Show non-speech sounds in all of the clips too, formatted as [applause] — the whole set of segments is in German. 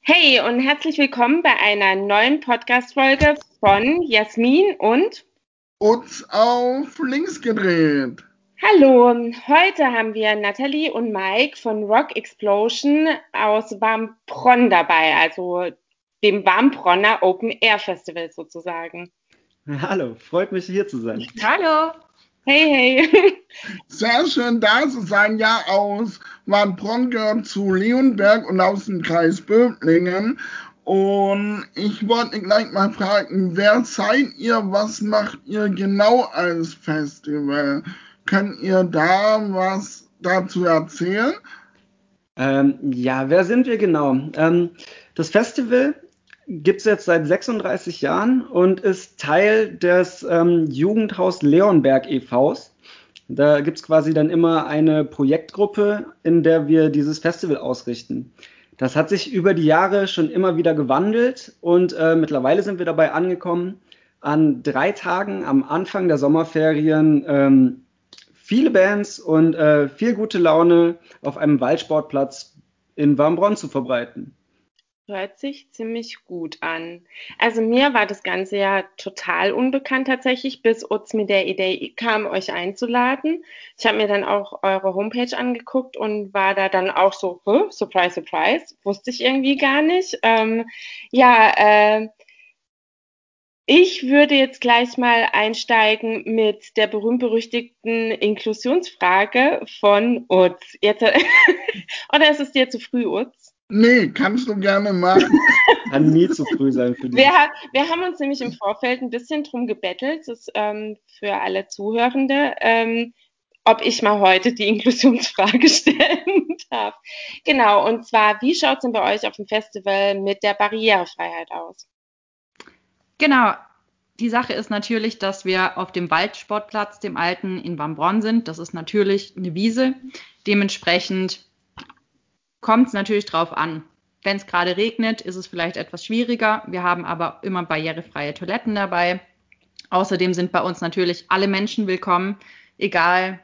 Hey und herzlich willkommen bei einer neuen Podcast-Folge von Jasmin und uns auf links gedreht. Hallo, heute haben wir Nathalie und Mike von Rock Explosion aus Warmbronn dabei, also dem Warmbronner Open Air Festival sozusagen. Hallo, freut mich hier zu sein. Hallo. Hey, hey. Sehr schön da zu sein. Ja, aus Warnbronn gehört zu Leonberg und aus dem Kreis Böblingen. Und ich wollte gleich mal fragen, wer seid ihr? Was macht ihr genau als Festival? Könnt ihr da was dazu erzählen? Ähm, ja, wer sind wir genau? Ähm, das Festival gibt es jetzt seit 36 Jahren und ist Teil des ähm, Jugendhaus Leonberg e.V.s. Da gibt es quasi dann immer eine Projektgruppe, in der wir dieses Festival ausrichten. Das hat sich über die Jahre schon immer wieder gewandelt und äh, mittlerweile sind wir dabei angekommen, an drei Tagen am Anfang der Sommerferien ähm, viele Bands und äh, viel gute Laune auf einem Waldsportplatz in Warmbronn zu verbreiten. Hört sich ziemlich gut an. Also mir war das Ganze ja total unbekannt tatsächlich, bis Utz mit der Idee kam, euch einzuladen. Ich habe mir dann auch eure Homepage angeguckt und war da dann auch so, surprise, surprise, wusste ich irgendwie gar nicht. Ähm, ja, äh, ich würde jetzt gleich mal einsteigen mit der berühmt-berüchtigten Inklusionsfrage von Utz. Jetzt, [laughs] oder ist es dir zu früh, Utz? Nee, kannst du gerne machen. [laughs] Kann nie zu früh sein für dich. Wir, wir, haben uns nämlich im Vorfeld ein bisschen drum gebettelt, das, ähm, für alle Zuhörende, ähm, ob ich mal heute die Inklusionsfrage [laughs] stellen darf. Genau, und zwar, wie schaut es denn bei euch auf dem Festival mit der Barrierefreiheit aus? Genau, die Sache ist natürlich, dass wir auf dem Waldsportplatz, dem alten in Bambronn sind. Das ist natürlich eine Wiese. Dementsprechend kommt es natürlich drauf an. Wenn es gerade regnet, ist es vielleicht etwas schwieriger. Wir haben aber immer barrierefreie Toiletten dabei. Außerdem sind bei uns natürlich alle Menschen willkommen, egal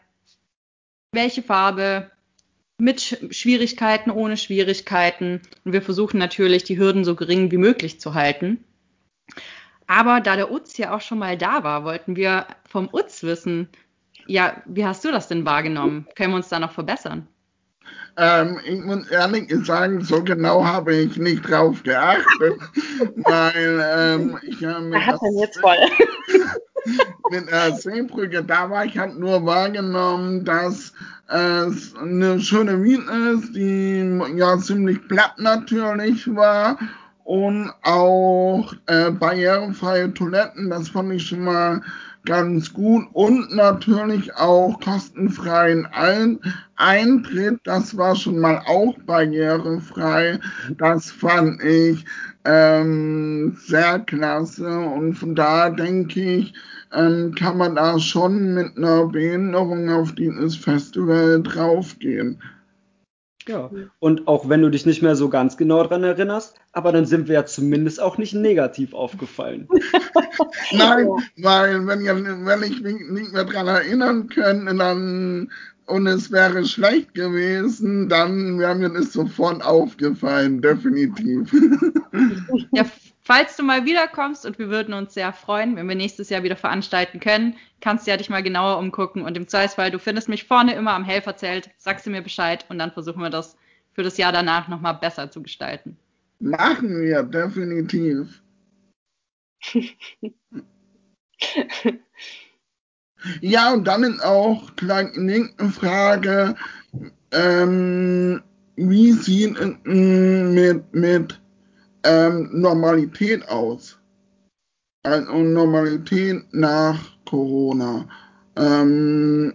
welche Farbe, mit Schwierigkeiten, ohne Schwierigkeiten. Und wir versuchen natürlich, die Hürden so gering wie möglich zu halten. Aber da der Utz ja auch schon mal da war, wollten wir vom Utz wissen, ja, wie hast du das denn wahrgenommen? Können wir uns da noch verbessern? Ähm, ich muss ehrlich sagen, so genau habe ich nicht drauf geachtet, [laughs] weil ähm, ich habe mit, hat jetzt voll. [laughs] mit der Seebrücke, da war ich halt nur wahrgenommen, dass es eine schöne Miete ist, die ja ziemlich platt natürlich war und auch äh, barrierefreie Toiletten, das fand ich schon mal ganz gut und natürlich auch kostenfreien Ein Eintritt. Das war schon mal auch barrierefrei. Das fand ich ähm, sehr klasse und von da denke ich, ähm, kann man da schon mit einer Behinderung auf dieses Festival draufgehen. Ja, und auch wenn du dich nicht mehr so ganz genau daran erinnerst, aber dann sind wir ja zumindest auch nicht negativ aufgefallen. [laughs] Nein, weil wenn, wenn ich mich nicht mehr daran erinnern könnte, dann und es wäre schlecht gewesen, dann wäre mir das sofort aufgefallen, definitiv. Ja, falls du mal wiederkommst und wir würden uns sehr freuen, wenn wir nächstes Jahr wieder veranstalten können, kannst du ja dich mal genauer umgucken und im Zweifelsfall, du findest mich vorne immer am Helferzelt, sagst du mir Bescheid und dann versuchen wir das für das Jahr danach nochmal besser zu gestalten. Machen wir, definitiv. [laughs] ja, und dann ist auch gleich eine Frage, ähm, wie sieht es mit, mit ähm, Normalität aus? Also Normalität nach Corona. Ähm,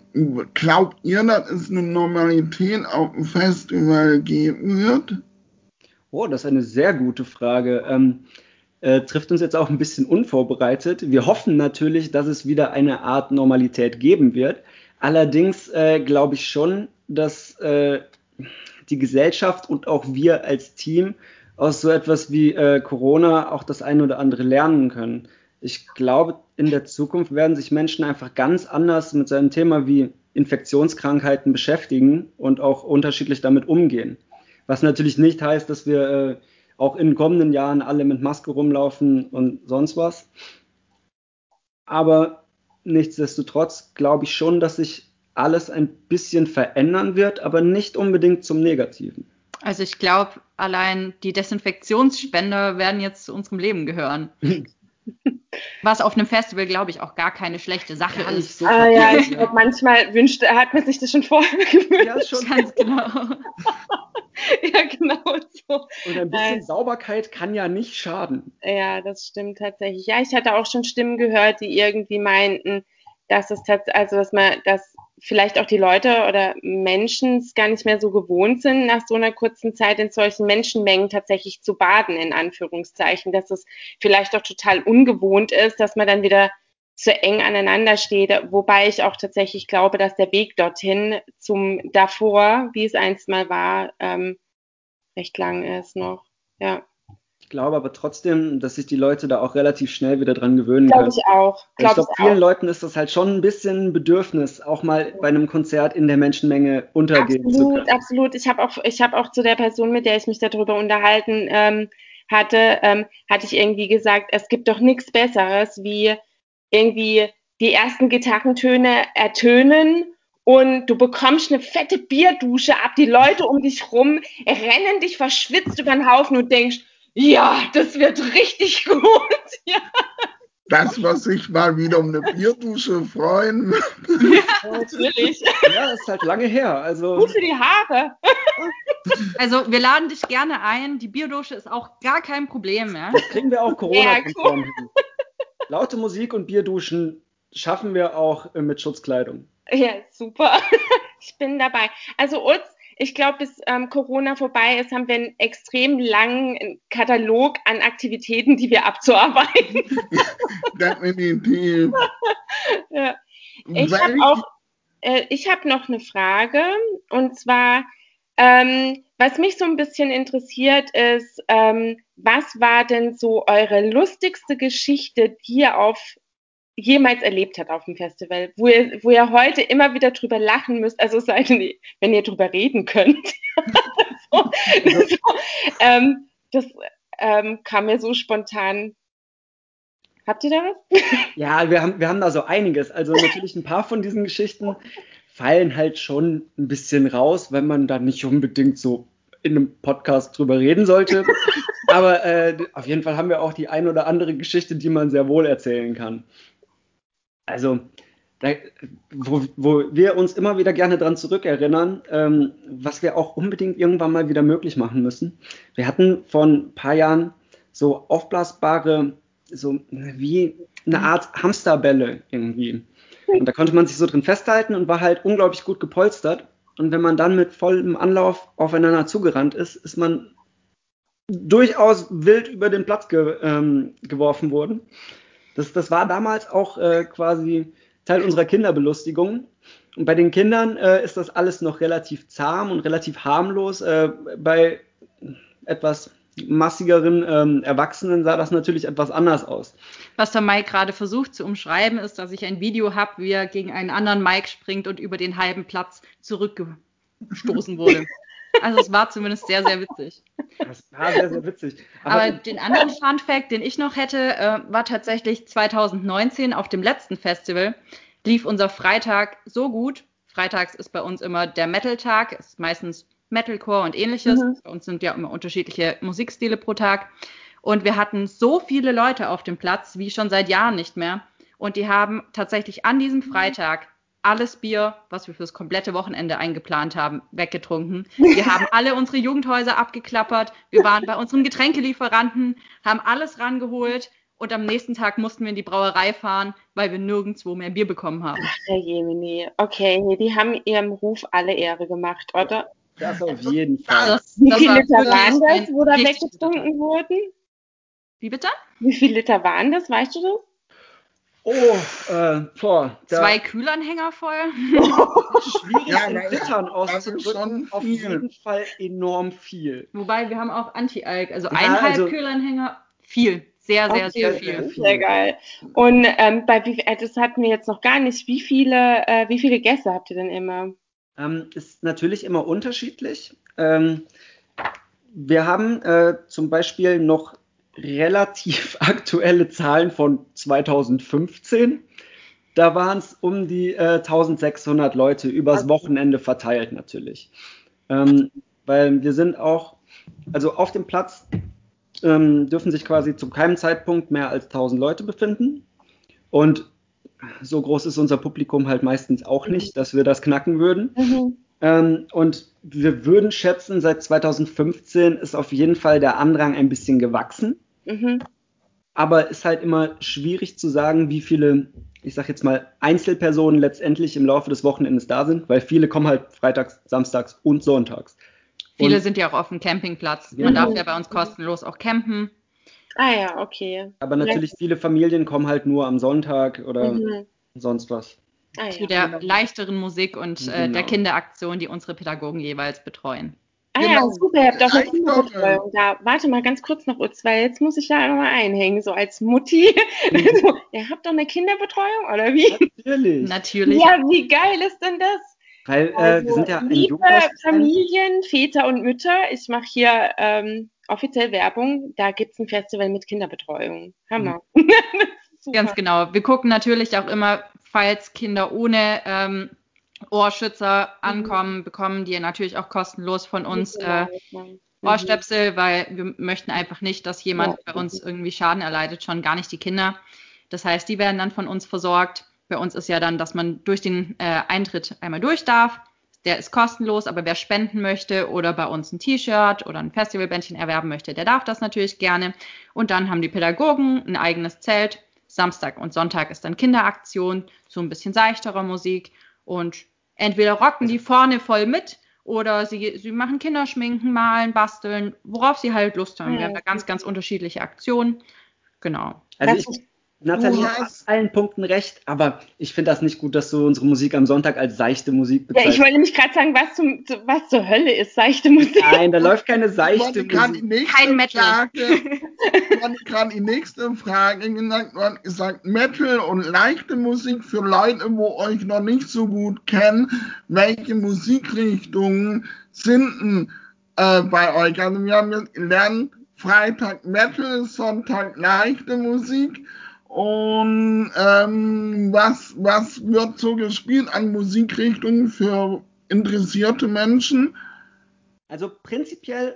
glaubt ihr, dass es eine Normalität auf dem Festival geben wird? Oh, das ist eine sehr gute Frage. Ähm, äh, trifft uns jetzt auch ein bisschen unvorbereitet. Wir hoffen natürlich, dass es wieder eine Art Normalität geben wird. Allerdings äh, glaube ich schon, dass äh, die Gesellschaft und auch wir als Team aus so etwas wie äh, Corona auch das eine oder andere lernen können. Ich glaube, in der Zukunft werden sich Menschen einfach ganz anders mit so einem Thema wie Infektionskrankheiten beschäftigen und auch unterschiedlich damit umgehen. Was natürlich nicht heißt, dass wir äh, auch in kommenden Jahren alle mit Maske rumlaufen und sonst was. Aber nichtsdestotrotz glaube ich schon, dass sich alles ein bisschen verändern wird, aber nicht unbedingt zum Negativen. Also ich glaube, allein die Desinfektionsspender werden jetzt zu unserem Leben gehören. [laughs] Was auf einem Festival, glaube ich, auch gar keine schlechte Sache ja, ist. So ah ja, ich glaube, manchmal wünscht, hat man sich das schon vorher [laughs] gewünscht. Ja, schon ganz genau. [laughs] ja, genau so. Und ein bisschen äh, Sauberkeit kann ja nicht schaden. Ja, das stimmt tatsächlich. Ja, ich hatte auch schon Stimmen gehört, die irgendwie meinten, dass es tatsächlich, also dass man, dass vielleicht auch die Leute oder Menschen gar nicht mehr so gewohnt sind, nach so einer kurzen Zeit in solchen Menschenmengen tatsächlich zu baden, in Anführungszeichen, dass es vielleicht auch total ungewohnt ist, dass man dann wieder zu eng aneinander steht, wobei ich auch tatsächlich glaube, dass der Weg dorthin zum davor, wie es einst mal war, ähm, recht lang ist noch. Ja. Ich glaube aber trotzdem, dass sich die Leute da auch relativ schnell wieder dran gewöhnen glaube können. Glaube ich auch. Glaub ich glaube, vielen auch. Leuten ist das halt schon ein bisschen ein Bedürfnis, auch mal bei einem Konzert in der Menschenmenge untergehen absolut, zu können. Absolut, absolut. Ich habe auch, ich habe auch zu der Person, mit der ich mich darüber unterhalten ähm, hatte, ähm, hatte ich irgendwie gesagt, es gibt doch nichts Besseres, wie irgendwie die ersten Gitarrentöne ertönen und du bekommst eine fette Bierdusche ab, die Leute um dich rum rennen dich verschwitzt über den Haufen und denkst, ja, das wird richtig [laughs] gut. Ja. Das, was sich mal wieder um eine Bierdusche freuen. [laughs] Ja, natürlich. Ja, ist halt lange her. Also gut für die Haare. Also wir laden dich gerne ein. Die Bierdusche ist auch gar kein Problem. Ja? Das kriegen wir auch Corona-konform ja, hin. Laute Musik und Bierduschen schaffen wir auch mit Schutzkleidung. Ja, super. [laughs] Ich bin dabei. Also Utz, ich glaube, bis ähm, Corona vorbei ist, haben wir einen extrem langen Katalog an Aktivitäten, die wir abzuarbeiten. [laughs] Definitiv. [laughs] ja. Ich habe auch, äh, ich habe noch eine Frage und zwar, ähm, was mich so ein bisschen interessiert ist, ähm, was war denn so eure lustigste Geschichte, die ihr auf jemals erlebt hat auf dem Festival, wo ihr, wo ihr heute immer wieder drüber lachen müsst, also sei denn, wenn ihr drüber reden könnt. [laughs] so, so, [laughs] ähm, das ähm, kam mir so spontan. Habt ihr da was? [laughs] ja, wir haben, wir haben da so einiges. Also natürlich ein paar von diesen Geschichten fallen halt schon ein bisschen raus, wenn man da nicht unbedingt so in einem Podcast drüber reden sollte. Aber äh, auf jeden Fall haben wir auch die ein oder andere Geschichte, die man sehr wohl erzählen kann. Also, da, wo, wo, wir uns immer wieder gerne dran zurückerinnern, ähm, was wir auch unbedingt irgendwann mal wieder möglich machen müssen. Wir hatten vor ein paar Jahren so aufblasbare, so wie eine Art Hamsterbälle irgendwie. Und da konnte man sich so drin festhalten und war halt unglaublich gut gepolstert. Und wenn man dann mit vollem Anlauf aufeinander zugerannt ist, ist man durchaus wild über den Platz ge, ähm, geworfen worden. Das, das war damals auch äh, quasi Teil unserer Kinderbelustigung. Und bei den Kindern äh, ist das alles noch relativ zahm und relativ harmlos. Äh, bei etwas massigeren ähm, Erwachsenen sah das natürlich etwas anders aus. Was der Mike gerade versucht zu umschreiben, ist, dass ich ein Video habe, wie er gegen einen anderen Mike springt und über den halben Platz zurückgestoßen wurde. [laughs] Also es war zumindest sehr, sehr witzig. Das war sehr, sehr witzig. Aber, Aber den anderen Fun Fact, den ich noch hätte, äh, war tatsächlich 2019 auf dem letzten Festival lief unser Freitag so gut. Freitags ist bei uns immer der Metal-Tag, ist meistens Metalcore und ähnliches. Mhm. Bei uns sind ja immer unterschiedliche Musikstile pro Tag. Und wir hatten so viele Leute auf dem Platz wie schon seit Jahren nicht mehr. Und die haben tatsächlich an diesem Freitag alles Bier, was wir fürs komplette Wochenende eingeplant haben, weggetrunken. Wir haben [laughs] alle unsere Jugendhäuser abgeklappert. Wir waren bei unseren Getränkelieferanten, haben alles rangeholt. Und am nächsten Tag mussten wir in die Brauerei fahren, weil wir nirgendwo mehr Bier bekommen haben. Ach, Herr Jemini. Okay, die haben ihrem Ruf alle Ehre gemacht, oder? Das auf jeden Fall. Das, Wie viele Liter waren das, wo da weggetrunken wurden? Wie bitte? Wie viele Liter waren das, weißt du das? Oh, äh, boah, Zwei Kühlanhänger voll. Schwierig ja, in Litern auszudrücken. Auf jeden Fall enorm viel. Wobei wir haben auch Anti-Alk, also ja, eineinhalb also, Kühlanhänger, viel. Sehr, sehr, sehr viel. Sehr geil. Und ähm, bei wie, äh, das hatten wir jetzt noch gar nicht. Wie viele, äh, wie viele Gäste habt ihr denn immer? Ähm, ist natürlich immer unterschiedlich. Ähm, wir haben äh, zum Beispiel noch relativ [laughs] aktuelle Zahlen von 2015. Da waren es um die äh, 1600 Leute übers Wochenende verteilt natürlich. Ähm, weil wir sind auch, also auf dem Platz ähm, dürfen sich quasi zu keinem Zeitpunkt mehr als 1000 Leute befinden. Und so groß ist unser Publikum halt meistens auch nicht, dass wir das knacken würden. Mhm. Ähm, und wir würden schätzen, seit 2015 ist auf jeden Fall der Andrang ein bisschen gewachsen. Mhm. Aber ist halt immer schwierig zu sagen, wie viele, ich sag jetzt mal, Einzelpersonen letztendlich im Laufe des Wochenendes da sind, weil viele kommen halt freitags, samstags und sonntags. Viele und, sind ja auch auf dem Campingplatz. Man darf ja bei uns kostenlos auch campen. Ah ja, okay. Aber natürlich viele Familien kommen halt nur am Sonntag oder mhm. sonst was. Ah, ja. Zu der genau. leichteren Musik und äh, genau. der Kinderaktion, die unsere Pädagogen jeweils betreuen. Ah genau. ja, super, ihr habt auch eine Kinderbetreuung da. Warte mal ganz kurz noch, Utz, weil jetzt muss ich da nochmal einhängen, so als Mutti. Mhm. [laughs] so, ihr habt doch eine Kinderbetreuung, oder wie? Natürlich. Natürlich. Ja, wie geil ist denn das? Weil äh, also, wir sind ja ein liebe Familien, Väter und Mütter, ich mache hier ähm, offiziell Werbung, da gibt es ein Festival mit Kinderbetreuung. Hammer. [laughs] Mhm. Ganz genau. Wir gucken natürlich auch immer, falls Kinder ohne ähm, Ohrschützer mhm. ankommen, bekommen die natürlich auch kostenlos von uns äh, mhm. Ohrstöpsel, weil wir möchten einfach nicht, dass jemand ja. bei uns irgendwie Schaden erleidet, schon gar nicht die Kinder. Das heißt, die werden dann von uns versorgt. Bei uns ist ja dann, dass man durch den äh, Eintritt einmal durch darf. Der ist kostenlos, aber wer spenden möchte oder bei uns ein T-Shirt oder ein Festivalbändchen erwerben möchte, der darf das natürlich gerne. Und dann haben die Pädagogen ein eigenes Zelt. Samstag und Sonntag ist dann Kinderaktion, so ein bisschen seichterer Musik. Und entweder rocken die vorne voll mit oder sie, sie machen Kinderschminken, malen, basteln, worauf sie halt Lust haben. Wir haben da ganz, ganz unterschiedliche Aktionen. Genau. Also ich, Nathalie hat auf allen Punkten recht, aber ich finde das nicht gut, dass du unsere Musik am Sonntag als seichte Musik bezeichnest. Ja, ich wollte nämlich gerade sagen, was, zum, was zur Hölle ist seichte Musik? Nein, da läuft keine seichte Musik. Kein Metal. Frage, [laughs] ich gerade die nächste Frage gesagt, du hast gesagt, Metal und leichte Musik für Leute, wo euch noch nicht so gut kennen. Welche Musikrichtungen sind äh, bei euch? Also wir haben jetzt gelernt, Freitag Metal, Sonntag leichte Musik. Und ähm, was, was wird so gespielt an Musikrichtungen für interessierte Menschen? Also prinzipiell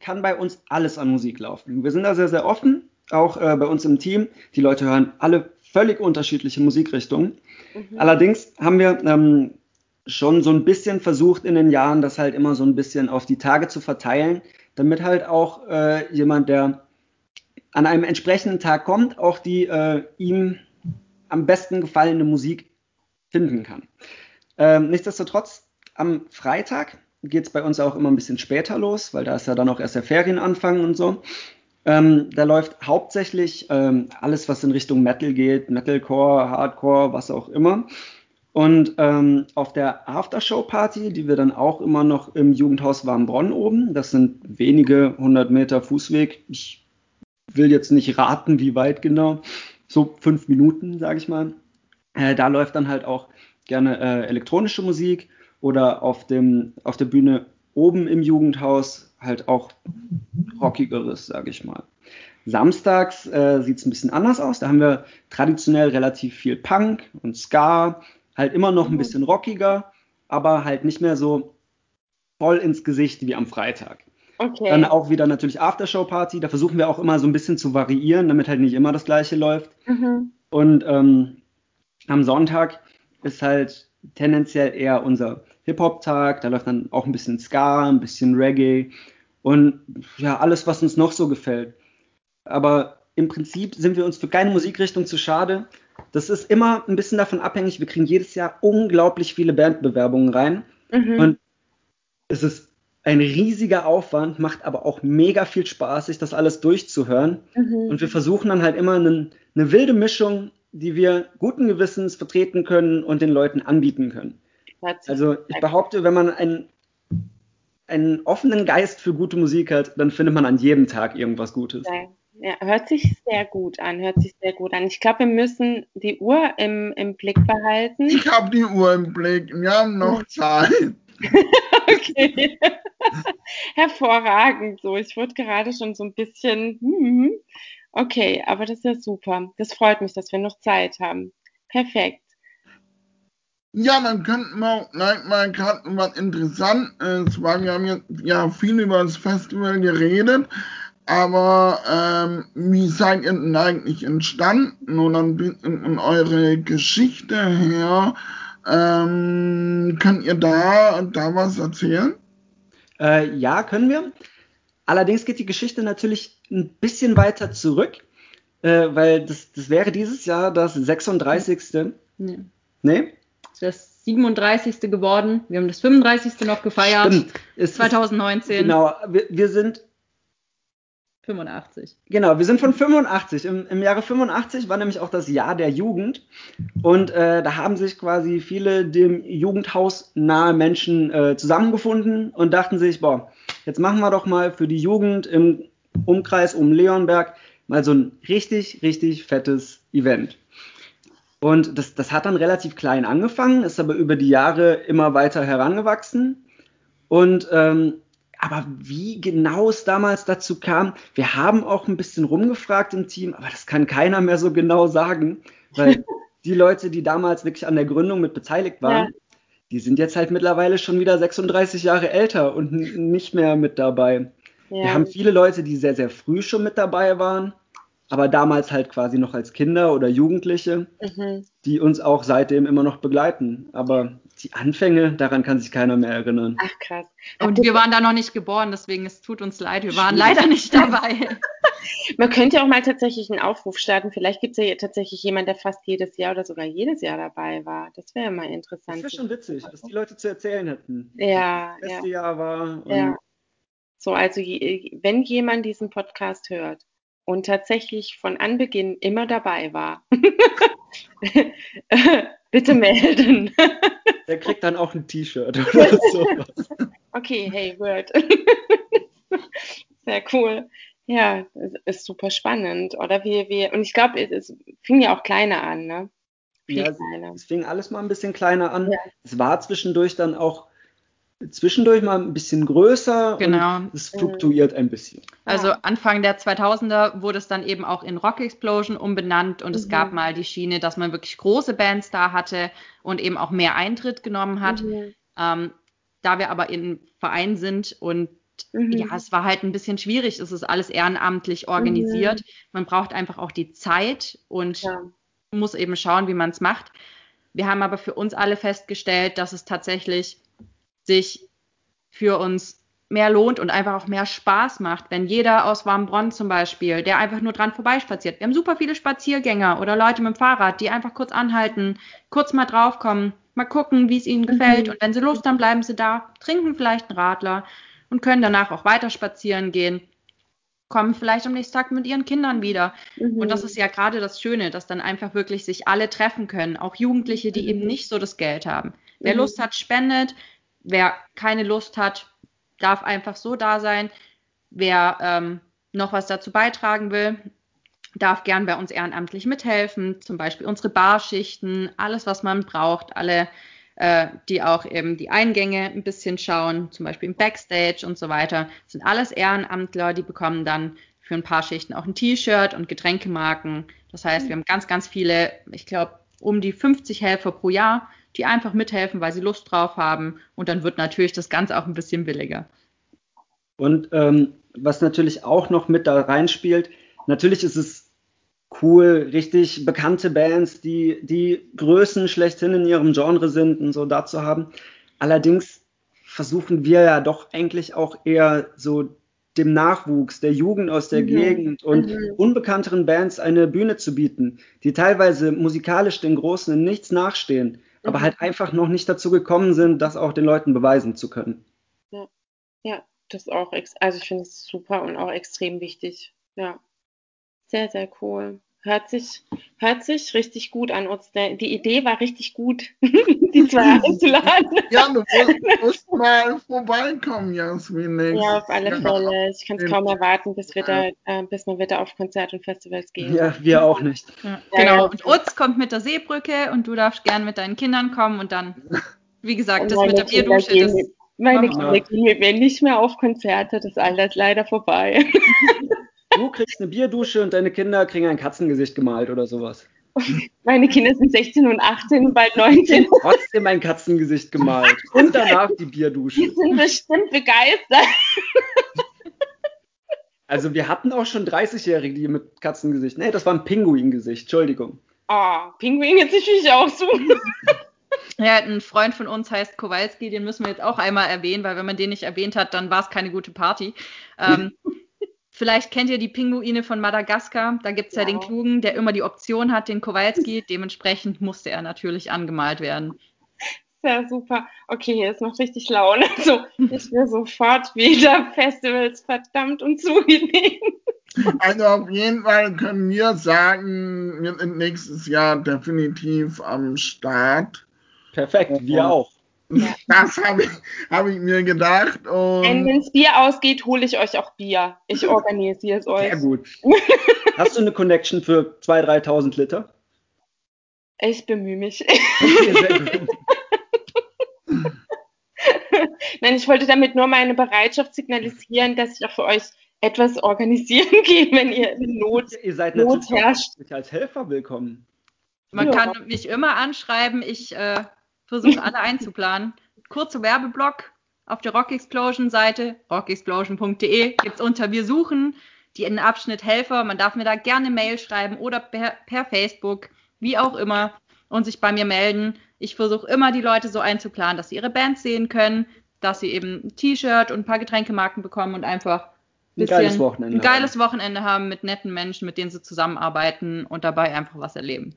kann bei uns alles an Musik laufen. Wir sind da sehr, sehr offen, auch äh, bei uns im Team. Die Leute hören alle völlig unterschiedliche Musikrichtungen. Mhm. Allerdings haben wir ähm, schon so ein bisschen versucht in den Jahren, das halt immer so ein bisschen auf die Tage zu verteilen, damit halt auch äh, jemand, der an einem entsprechenden Tag kommt, auch die äh, ihm am besten gefallene Musik finden kann. Ähm, nichtsdestotrotz, am Freitag geht es bei uns auch immer ein bisschen später los, weil da ist ja dann auch erst der Ferienanfang und so. Ähm, da läuft hauptsächlich ähm, alles, was in Richtung Metal geht, Metalcore, Hardcore, was auch immer. Und ähm, auf der Aftershow-Party, die wir dann auch immer noch im Jugendhaus Warmbronn oben, das sind wenige hundert Meter Fußweg, ich will jetzt nicht raten, wie weit genau, so fünf Minuten, sage ich mal. Äh, da läuft dann halt auch gerne äh, elektronische Musik oder auf, dem, auf der Bühne oben im Jugendhaus halt auch rockigeres, sage ich mal. Samstags äh, sieht es ein bisschen anders aus. Da haben wir traditionell relativ viel Punk und Ska, halt immer noch ein mhm. bisschen rockiger, aber halt nicht mehr so voll ins Gesicht wie am Freitag. Okay. Dann auch wieder natürlich Aftershow-Party. Da versuchen wir auch immer so ein bisschen zu variieren, damit halt nicht immer das Gleiche läuft. Mhm. Und ähm, am Sonntag ist halt tendenziell eher unser Hip-Hop-Tag. Da läuft dann auch ein bisschen Ska, ein bisschen Reggae und ja, alles, was uns noch so gefällt. Aber im Prinzip sind wir uns für keine Musikrichtung zu schade. Das ist immer ein bisschen davon abhängig. Wir kriegen jedes Jahr unglaublich viele Bandbewerbungen rein. Mhm. Und es ist ein riesiger Aufwand, macht aber auch mega viel Spaß, sich das alles durchzuhören. Mhm. Und wir versuchen dann halt immer eine, eine, wilde Mischung, die wir guten Gewissens vertreten können und den Leuten anbieten können. Also ich behaupte, wenn man einen, einen offenen Geist für gute Musik hat, dann findet man an jedem Tag irgendwas Gutes. Ja. Ja, hört sich sehr gut an, hört sich sehr gut an. Ich glaube, wir müssen die Uhr im, im Blick behalten. Ich habe die Uhr im Blick, wir haben noch Zeit. [laughs] okay. [laughs] Hervorragend. So, ich wurde gerade schon so ein bisschen. Hm, okay, aber das ist ja super. Das freut mich, dass wir noch Zeit haben. Perfekt. Ja, dann könnten wir auch gleich mal gerade was Interessantes, weil wir haben jetzt ja viel über das Festival geredet, aber ähm, wie seid ihr denn eigentlich entstanden und dann in eure Geschichte her? Ähm, könnt ihr da, da was erzählen? Äh, ja, können wir. Allerdings geht die Geschichte natürlich ein bisschen weiter zurück, äh, weil das, das wäre dieses Jahr das 36. Nee. Nee? Das 37. geworden. Wir haben das 35. noch gefeiert. Stimmt. Es ist- 2019. Genau, wir, wir sind 85. Genau, wir sind von 85. Im, Im Jahre 85 war nämlich auch das Jahr der Jugend. Und äh, da haben sich quasi viele dem Jugendhaus nahe Menschen äh, zusammengefunden und dachten sich, boah, jetzt machen wir doch mal für die Jugend im Umkreis um Leonberg mal so ein richtig, richtig fettes Event. Und das, das hat dann relativ klein angefangen, ist aber über die Jahre immer weiter herangewachsen. Und ähm, aber wie genau es damals dazu kam, wir haben auch ein bisschen rumgefragt im Team, aber das kann keiner mehr so genau sagen, weil [laughs] die Leute, die damals wirklich an der Gründung mit beteiligt waren, Ja. die sind jetzt halt mittlerweile schon wieder 36 Jahre älter und nicht mehr mit dabei. Ja. Wir haben viele Leute, die sehr, sehr früh schon mit dabei waren, aber damals halt quasi noch als Kinder oder Jugendliche, mhm. Die uns auch seitdem immer noch begleiten. Aber die Anfänge, daran kann sich keiner mehr erinnern. Ach krass. Und wir waren da noch nicht geboren, deswegen es tut uns leid, wir waren Schwierig. leider nicht [laughs] dabei. Man könnte ja auch mal tatsächlich einen Aufruf starten. Vielleicht gibt es ja tatsächlich jemand, der fast jedes Jahr oder sogar jedes Jahr dabei war. Das wäre mal Das interessant. wäre schon witzig, was die Leute zu erzählen hätten. Ja, Das ja, beste Jahr war. Und ja. So, also je, wenn jemand diesen Podcast hört und tatsächlich von Anbeginn immer dabei war, [laughs] bitte melden. [laughs] Der kriegt dann auch ein T-Shirt oder [laughs] sowas. Okay, hey, Word. Sehr cool. Ja, ist super spannend. Oder wir, wir, und ich glaube, es, es fing ja auch kleiner an, ne? Viel Ja, es, kleiner. es fing alles mal ein bisschen kleiner an. Ja. Es war zwischendurch dann auch zwischendurch mal ein bisschen größer Genau. und es fluktuiert ein bisschen. Also. Anfang der 2000er wurde es dann eben auch in Rock Explosion umbenannt und es Mhm. gab mal die Schiene, dass man wirklich große Bands da hatte und eben auch mehr Eintritt genommen hat. Mhm. Ähm, da wir aber in Verein sind und Mhm. ja, es war halt ein bisschen schwierig, es ist alles ehrenamtlich organisiert. Man braucht einfach auch die Zeit und Ja. muss eben schauen, wie man es macht. Wir haben aber für uns alle festgestellt, dass es tatsächlich sich für uns mehr lohnt und einfach auch mehr Spaß macht, wenn jeder aus Warmbronn zum Beispiel, der einfach nur dran vorbeispaziert. Wir haben super viele Spaziergänger oder Leute mit dem Fahrrad, die einfach kurz anhalten, kurz mal draufkommen, mal gucken, wie es ihnen gefällt und wenn sie Lust haben, bleiben sie da, trinken vielleicht einen Radler und können danach auch weiter spazieren gehen, kommen vielleicht am nächsten Tag mit ihren Kindern wieder. Mhm. Und das ist ja gerade das Schöne, dass dann einfach wirklich sich alle treffen können, auch Jugendliche, die eben nicht so das Geld haben. Wer Mhm. Lust hat, spendet. Wer keine Lust hat, darf einfach so da sein. Wer ähm, noch was dazu beitragen will, darf gern bei uns ehrenamtlich mithelfen. Zum Beispiel unsere Barschichten, alles, was man braucht, alle, äh, die auch eben die Eingänge ein bisschen schauen, zum Beispiel im Backstage und so weiter, sind alles Ehrenamtler, die bekommen dann für ein paar Schichten auch ein T-Shirt und Getränkemarken. Das heißt, wir haben ganz, ganz viele, ich glaube, um die 50 Helfer pro Jahr, die einfach mithelfen, weil sie Lust drauf haben. Und dann wird natürlich das Ganze auch ein bisschen billiger. Und ähm, was natürlich auch noch mit da reinspielt, natürlich ist es cool, richtig bekannte Bands, die die Größen schlechthin in ihrem Genre sind und so da zu haben. Allerdings versuchen wir ja doch eigentlich auch eher so dem Nachwuchs, der Jugend aus der Mhm. Gegend und Mhm. unbekannteren Bands eine Bühne zu bieten, die teilweise musikalisch den Großen in nichts nachstehen, aber Mhm. halt einfach noch nicht dazu gekommen sind, das auch den Leuten beweisen zu können. Ja, das ist auch, ex also ich finde es super und auch extrem wichtig. Ja, sehr, sehr cool. Hört sich, hört sich richtig gut an uns. Die Idee war richtig gut, [laughs] die zwei einzuladen. Ja, du musst, musst mal vorbeikommen, Jasmin. Ja, auf alle Ja. Fälle. Ich kann es kaum erwarten, bis wir da, äh, bis wir wieder auf Konzerte und Festivals gehen. Ja, wir auch nicht. Ja, genau. Und Utz kommt mit der Seebrücke und du darfst gern mit deinen Kindern kommen und dann wie gesagt, das mit der Bierdusche, das Meine. Kinder gehen mit mir nicht mehr auf Konzerte, das ist leider vorbei. [laughs] Du kriegst eine Bierdusche und deine Kinder kriegen ein Katzengesicht gemalt oder sowas. Meine Kinder sind 16 und 18 und bald 19. Trotzdem ein Katzengesicht gemalt. Und danach die Die Bierdusche. sind bestimmt begeistert. Also wir hatten auch schon 30-Jährige, die mit Katzengesicht. Nee, das war ein Pinguingesicht, Entschuldigung. Oh, Pinguin jetzt natürlich auch so. Ja, ein Freund von uns heißt Kowalski, den müssen wir jetzt auch einmal erwähnen, weil wenn man den nicht erwähnt hat, dann war es keine gute Party. Ähm, vielleicht kennt ihr die Pinguine von Madagaskar. Da gibt es ja. Ja. den Klugen, der immer die Option hat, den Kowalski. Dementsprechend musste er natürlich angemalt werden. Sehr super. Okay, jetzt macht richtig Laune. [laughs] Also, ich will sofort wieder Festivals verdammt und zugenehm. [laughs] Also auf jeden Fall können wir sagen, wir sind nächstes Jahr definitiv am Start. Perfekt, wir auch. [laughs] Das habe ich, hab ich mir gedacht. Und Wenn es Bier ausgeht, hole ich euch auch Bier. Ich [laughs] organisiere es euch. Sehr gut. [laughs] Hast du eine Connection für 2.000, 3.000 Liter? Ich bemühe mich. Okay. Nein, ich wollte damit nur meine Bereitschaft signalisieren, dass ich auch für euch etwas organisieren gehe, wenn ihr in Not. Ihr seid Not natürlich herrscht. als Helfer willkommen. Man Ja. kann mich immer anschreiben. Ich äh, versuche alle einzuplanen. Kurzer Werbeblock auf der Rock Explosion Seite, rockexplosion.de, gibt es unter Wir suchen den Abschnitt Helfer. Man darf mir da gerne Mail schreiben oder per, per Facebook, wie auch immer, und sich bei mir melden. Ich versuche immer, die Leute so einzuplanen, dass sie ihre Band sehen können, dass sie eben ein T-Shirt und ein paar Getränkemarken bekommen und einfach Ein geiles Wochenende ein geiles Wochenende haben mit netten Menschen, mit denen sie zusammenarbeiten und dabei einfach was erleben.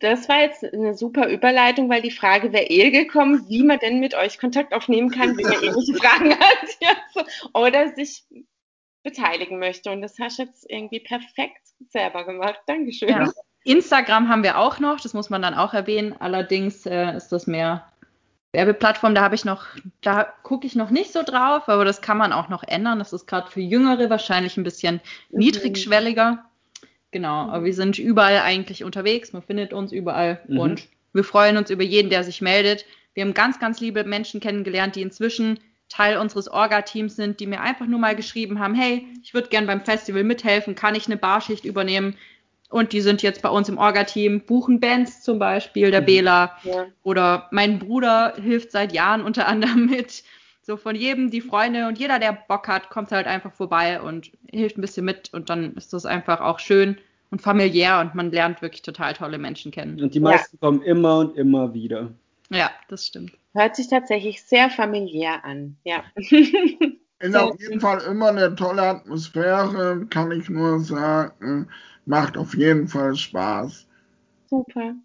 Das war jetzt eine super Überleitung, weil die Frage wäre eh gekommen, wie man denn mit euch Kontakt aufnehmen kann, wenn man ähnliche [laughs] Fragen hat [laughs] ja, so, oder sich beteiligen möchte. Und das hast du jetzt irgendwie perfekt selber gemacht. Dankeschön. Ja. Instagram haben wir auch noch, das muss man dann auch erwähnen. Allerdings äh, ist das mehr Werbeplattform, da habe ich noch, da gucke ich noch nicht so drauf, aber das kann man auch noch ändern. Das ist gerade für Jüngere wahrscheinlich ein bisschen Mhm. niedrigschwelliger. Genau, aber wir sind überall eigentlich unterwegs, man findet uns überall Mhm. und wir freuen uns über jeden, der sich meldet. Wir haben ganz, ganz liebe Menschen kennengelernt, die inzwischen Teil unseres Orga-Teams sind, die mir einfach nur mal geschrieben haben, hey, ich würde gern beim Festival mithelfen, kann ich eine Barschicht übernehmen? Und die sind jetzt bei uns im Orga-Team, buchen Bands zum Beispiel, der Mhm. Bela. Ja. Oder mein Bruder hilft seit Jahren unter anderem [laughs] mit. So von jedem die Freunde und jeder, der Bock hat, kommt halt einfach vorbei und hilft ein bisschen mit. Und dann ist das einfach auch schön und familiär und man lernt wirklich total tolle Menschen kennen. Und die meisten kommen immer und immer wieder. Ja, das stimmt. Hört sich tatsächlich sehr familiär an. Ja. [laughs] ist auf jeden Fall immer eine tolle Atmosphäre, kann ich nur sagen. Macht auf jeden Fall Spaß. Super.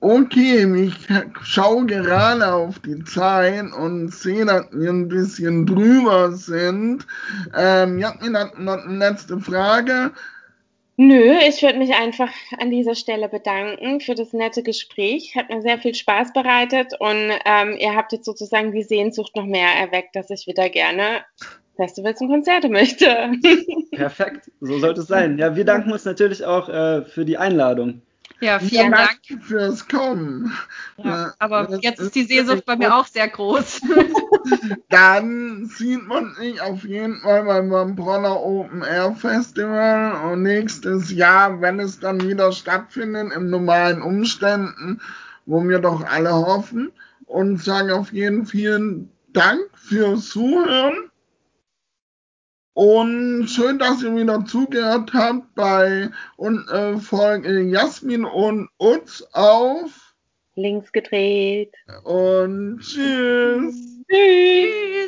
Okay, ich schaue gerade auf die Zeit und sehe, dass wir ein bisschen drüber sind. Ähm, Jasmin hat noch eine letzte Frage. Nö, ich würde mich einfach an dieser Stelle bedanken für das nette Gespräch. Hat mir sehr viel Spaß bereitet und ähm, ihr habt jetzt sozusagen die Sehnsucht noch mehr erweckt, dass ich wieder gerne Festivals und Konzerte möchte. [laughs] Perfekt, so sollte es sein. Ja, wir danken uns natürlich auch äh, für die Einladung. Ja, vielen Dank. fürs Kommen. Ja, aber jetzt ist die Sehnsucht bei mir auch sehr groß. [laughs] Dann sieht man sich auf jeden Fall beim Bronner Open Air Festival und nächstes Jahr, wenn es dann wieder stattfindet, in normalen Umständen, wo wir doch alle hoffen. Und sage auf jeden Fall vielen Dank fürs Zuhören. Und schön, dass ihr wieder zugehört habt bei und, äh, Folge Jasmin und Utz auf Links gedreht. und tschüss. Tschüss.